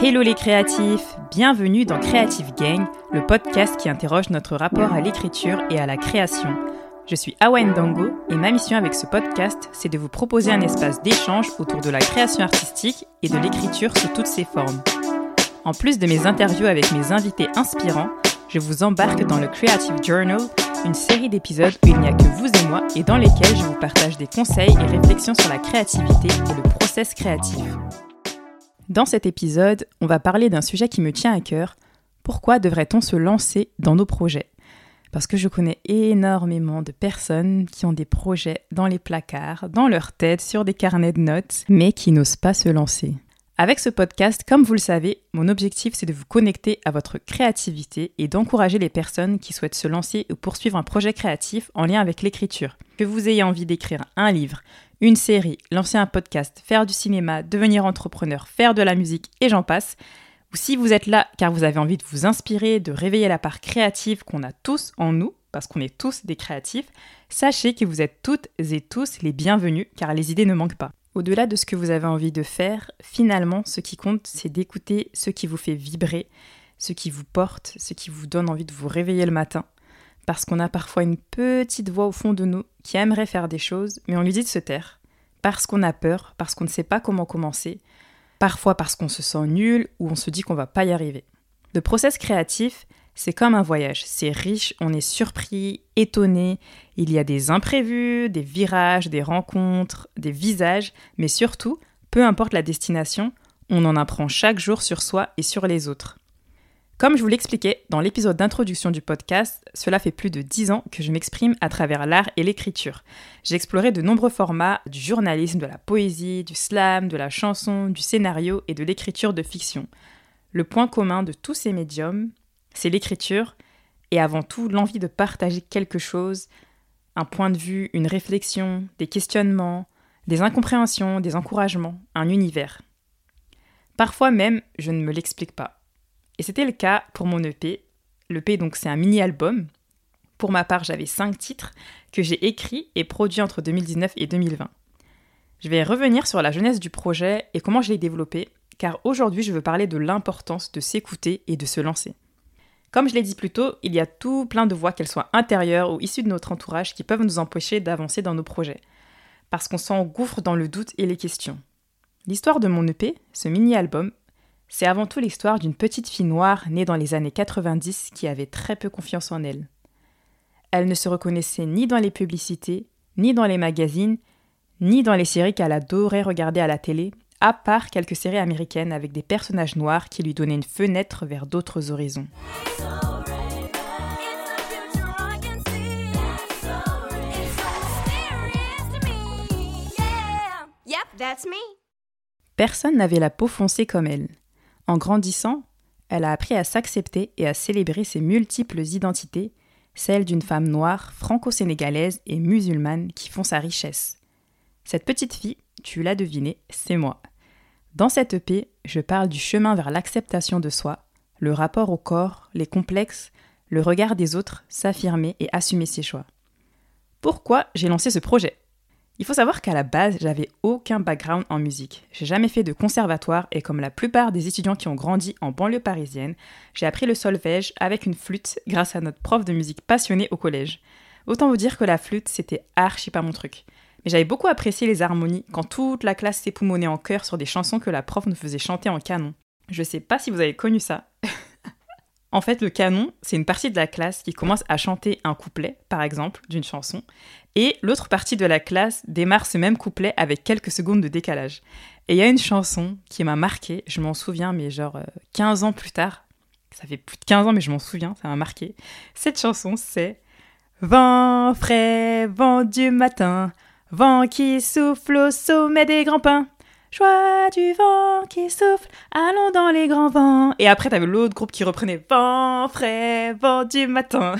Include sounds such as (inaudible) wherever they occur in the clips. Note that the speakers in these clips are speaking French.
Hello les créatifs, bienvenue dans Creative Gang, le podcast qui interroge notre rapport à l'écriture et à la création. Je suis Awa Dango et ma mission avec ce podcast, c'est de vous proposer un espace d'échange autour de la création artistique et de l'écriture sous toutes ses formes. En plus de mes interviews avec mes invités inspirants, je vous embarque dans le Creative Journal, une série d'épisodes où il n'y a que vous et moi et dans lesquels je vous partage des conseils et réflexions sur la créativité et le process créatif. Dans cet épisode, on va parler d'un sujet qui me tient à cœur. Pourquoi devrait-on se lancer dans nos projets? Parce que je connais énormément de personnes qui ont des projets dans les placards, dans leur tête, sur des carnets de notes, mais qui n'osent pas se lancer. Avec ce podcast, comme vous le savez, mon objectif c'est de vous connecter à votre créativité et d'encourager les personnes qui souhaitent se lancer ou poursuivre un projet créatif en lien avec l'écriture. Que vous ayez envie d'écrire un livre, une série, lancer un podcast, faire du cinéma, devenir entrepreneur, faire de la musique et j'en passe, ou si vous êtes là car vous avez envie de vous inspirer, de réveiller la part créative qu'on a tous en nous, parce qu'on est tous des créatifs, sachez que vous êtes toutes et tous les bienvenus car les idées ne manquent pas. Au-delà de ce que vous avez envie de faire, finalement, ce qui compte, c'est d'écouter ce qui vous fait vibrer, ce qui vous porte, ce qui vous donne envie de vous réveiller le matin. Parce qu'on a parfois une petite voix au fond de nous qui aimerait faire des choses, mais on lui dit de se taire. Parce qu'on a peur, parce qu'on ne sait pas comment commencer, parfois parce qu'on se sent nul ou on se dit qu'on va pas y arriver. Le process créatif, c'est comme un voyage, c'est riche, on est surpris, étonné, il y a des imprévus, des virages, des rencontres, des visages, mais surtout, peu importe la destination, on en apprend chaque jour sur soi et sur les autres. Comme je vous l'expliquais dans l'épisode d'introduction du podcast, cela fait plus de dix ans que je m'exprime à travers l'art et l'écriture. J'ai exploré de nombreux formats, du journalisme, de la poésie, du slam, de la chanson, du scénario et de l'écriture de fiction. Le point commun de tous ces médiums, c'est l'écriture et avant tout l'envie de partager quelque chose, un point de vue, une réflexion, des questionnements, des incompréhensions, des encouragements, un univers. Parfois même, je ne me l'explique pas. Et c'était le cas pour mon EP. L'EP, donc, c'est un mini-album. Pour ma part, j'avais cinq titres que j'ai écrits et produits entre 2019 et 2020. Je vais revenir sur la jeunesse du projet et comment je l'ai développé, car aujourd'hui, je veux parler de l'importance de s'écouter et de se lancer. Comme je l'ai dit plus tôt, il y a tout plein de voix, qu'elles soient intérieures ou issues de notre entourage, qui peuvent nous empêcher d'avancer dans nos projets, parce qu'on s'engouffre dans le doute et les questions. L'histoire de mon EP, ce mini-album, c'est avant tout l'histoire d'une petite fille noire née dans les années 90 qui avait très peu confiance en elle. Elle ne se reconnaissait ni dans les publicités, ni dans les magazines, ni dans les séries qu'elle adorait regarder à la télé, à part quelques séries américaines avec des personnages noirs qui lui donnaient une fenêtre vers d'autres horizons. Personne n'avait la peau foncée comme elle. En grandissant, elle a appris à s'accepter et à célébrer ses multiples identités, celles d'une femme noire, franco-sénégalaise et musulmane qui font sa richesse. Cette petite fille, tu l'as deviné, c'est moi. Dans cette EP, je parle du chemin vers l'acceptation de soi, le rapport au corps, les complexes, le regard des autres, s'affirmer et assumer ses choix. Pourquoi j'ai lancé ce projet? Il faut savoir qu'à la base, j'avais aucun background en musique. J'ai jamais fait de conservatoire et comme la plupart des étudiants qui ont grandi en banlieue parisienne, j'ai appris le solfège avec une flûte grâce à notre prof de musique passionné au collège. Autant vous dire que la flûte, c'était archi pas mon truc. Mais j'avais beaucoup apprécié les harmonies quand toute la classe s'époumonnait en chœur sur des chansons que la prof nous faisait chanter en canon. Je sais pas si vous avez connu ça. En fait, le canon, c'est une partie de la classe qui commence à chanter un couplet, par exemple, d'une chanson, et l'autre partie de la classe démarre ce même couplet avec quelques secondes de décalage. Et il y a une chanson qui m'a marqué, je m'en souviens, mais genre 15 euh, ans plus tard, ça fait plus de 15 ans, mais je m'en souviens, ça m'a marqué. Cette chanson, c'est Vent frais, vent du matin, Vent qui souffle au sommet des grands pins. Joie du vent qui souffle, allons dans les grands vents. Et après, t'avais l'autre groupe qui reprenait Vent frais, vent du matin.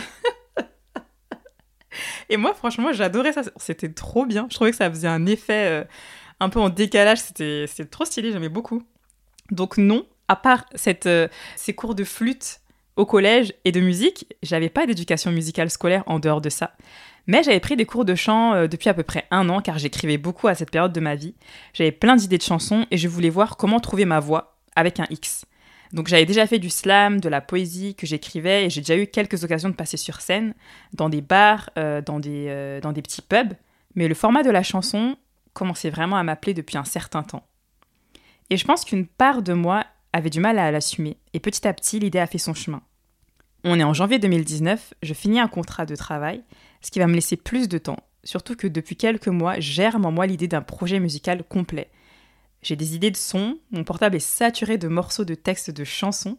(laughs) Et moi, franchement, j'adorais ça. C'était trop bien. Je trouvais que ça faisait un effet euh, un peu en décalage. C'était trop stylé, j'aimais beaucoup. Donc non, à part cette, euh, ces cours de flûte au collège et de musique, j'avais pas d'éducation musicale scolaire en dehors de ça. Mais j'avais pris des cours de chant euh, depuis à peu près un an car j'écrivais beaucoup à cette période de ma vie. J'avais plein d'idées de chansons et je voulais voir comment trouver ma voix avec un X. Donc j'avais déjà fait du slam, de la poésie que j'écrivais et j'ai déjà eu quelques occasions de passer sur scène, dans des bars, euh, dans, des, euh, dans des petits pubs. Mais le format de la chanson commençait vraiment à m'appeler depuis un certain temps. Et je pense qu'une part de moi avait du mal à l'assumer, et petit à petit l'idée a fait son chemin. On est en janvier 2019, je finis un contrat de travail, ce qui va me laisser plus de temps, surtout que depuis quelques mois, germe en moi l'idée d'un projet musical complet, j'ai des idées de sons, mon portable est saturé de morceaux de textes de chansons.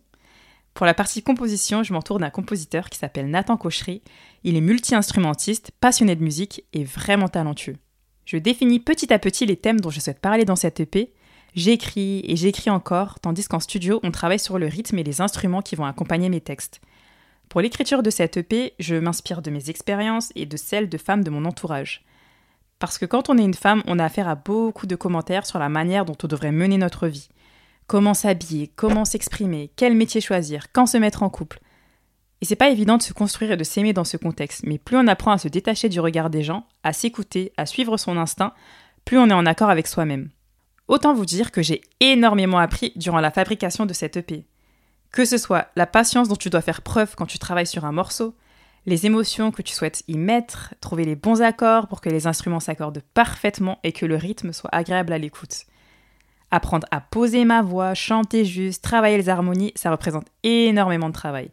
Pour la partie composition, je m'entoure d'un compositeur qui s'appelle Nathan Cochery. Il est multi-instrumentiste, passionné de musique et vraiment talentueux. Je définis petit à petit les thèmes dont je souhaite parler dans cette EP. J'écris et j'écris encore, tandis qu'en studio, on travaille sur le rythme et les instruments qui vont accompagner mes textes. Pour l'écriture de cette EP, je m'inspire de mes expériences et de celles de femmes de mon entourage. Parce que quand on est une femme, on a affaire à beaucoup de commentaires sur la manière dont on devrait mener notre vie. Comment s'habiller, comment s'exprimer, quel métier choisir, quand se mettre en couple. Et c'est pas évident de se construire et de s'aimer dans ce contexte, mais plus on apprend à se détacher du regard des gens, à s'écouter, à suivre son instinct, plus on est en accord avec soi-même. Autant vous dire que j'ai énormément appris durant la fabrication de cette EP. Que ce soit la patience dont tu dois faire preuve quand tu travailles sur un morceau, les émotions que tu souhaites y mettre, trouver les bons accords pour que les instruments s'accordent parfaitement et que le rythme soit agréable à l'écoute. Apprendre à poser ma voix, chanter juste, travailler les harmonies, ça représente énormément de travail.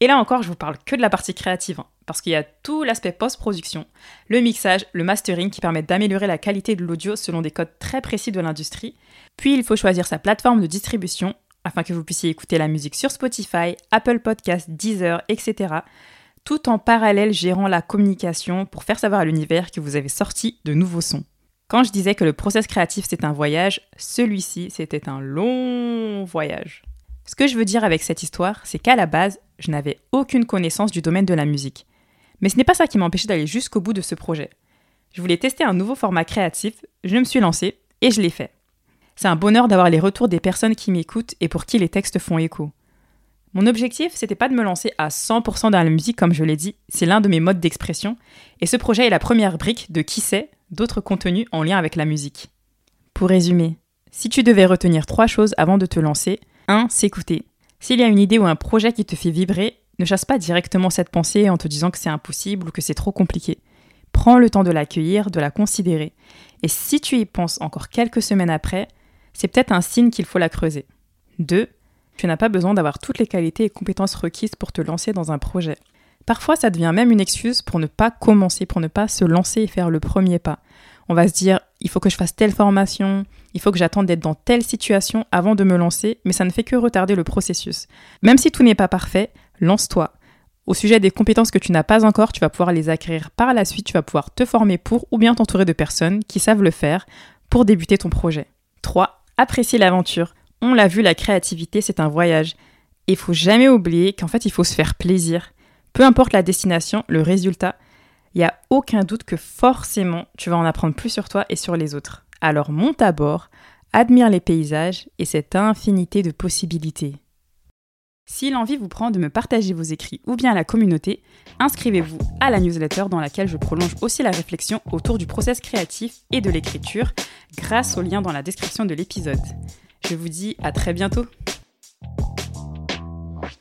Et là encore, je vous parle que de la partie créative, hein, parce qu'il y a tout l'aspect post-production, le mixage, le mastering qui permettent d'améliorer la qualité de l'audio selon des codes très précis de l'industrie. Puis il faut choisir sa plateforme de distribution afin que vous puissiez écouter la musique sur Spotify, Apple Podcasts, Deezer, etc tout en parallèle gérant la communication pour faire savoir à l'univers que vous avez sorti de nouveaux sons. Quand je disais que le process créatif c'est un voyage, celui-ci c'était un long voyage. Ce que je veux dire avec cette histoire, c'est qu'à la base, je n'avais aucune connaissance du domaine de la musique. Mais ce n'est pas ça qui m'a empêché d'aller jusqu'au bout de ce projet. Je voulais tester un nouveau format créatif, je me suis lancée et je l'ai fait. C'est un bonheur d'avoir les retours des personnes qui m'écoutent et pour qui les textes font écho. Mon objectif, c'était pas de me lancer à 100% dans la musique, comme je l'ai dit, c'est l'un de mes modes d'expression, et ce projet est la première brique de qui sait d'autres contenus en lien avec la musique. Pour résumer, si tu devais retenir trois choses avant de te lancer, 1. S'écouter. S'il y a une idée ou un projet qui te fait vibrer, ne chasse pas directement cette pensée en te disant que c'est impossible ou que c'est trop compliqué. Prends le temps de l'accueillir, de la considérer. Et si tu y penses encore quelques semaines après, c'est peut-être un signe qu'il faut la creuser. 2. Tu n'as pas besoin d'avoir toutes les qualités et compétences requises pour te lancer dans un projet. Parfois, ça devient même une excuse pour ne pas commencer, pour ne pas se lancer et faire le premier pas. On va se dire, il faut que je fasse telle formation, il faut que j'attende d'être dans telle situation avant de me lancer, mais ça ne fait que retarder le processus. Même si tout n'est pas parfait, lance-toi. Au sujet des compétences que tu n'as pas encore, tu vas pouvoir les acquérir par la suite, tu vas pouvoir te former pour ou bien t'entourer de personnes qui savent le faire pour débuter ton projet. 3. Apprécie l'aventure. On l'a vu, la créativité, c'est un voyage. Et il faut jamais oublier qu'en fait, il faut se faire plaisir. Peu importe la destination, le résultat, il n'y a aucun doute que forcément, tu vas en apprendre plus sur toi et sur les autres. Alors monte à bord, admire les paysages et cette infinité de possibilités. Si l'envie vous prend de me partager vos écrits ou bien à la communauté, inscrivez-vous à la newsletter dans laquelle je prolonge aussi la réflexion autour du process créatif et de l'écriture grâce au lien dans la description de l'épisode. Je vous dis à très bientôt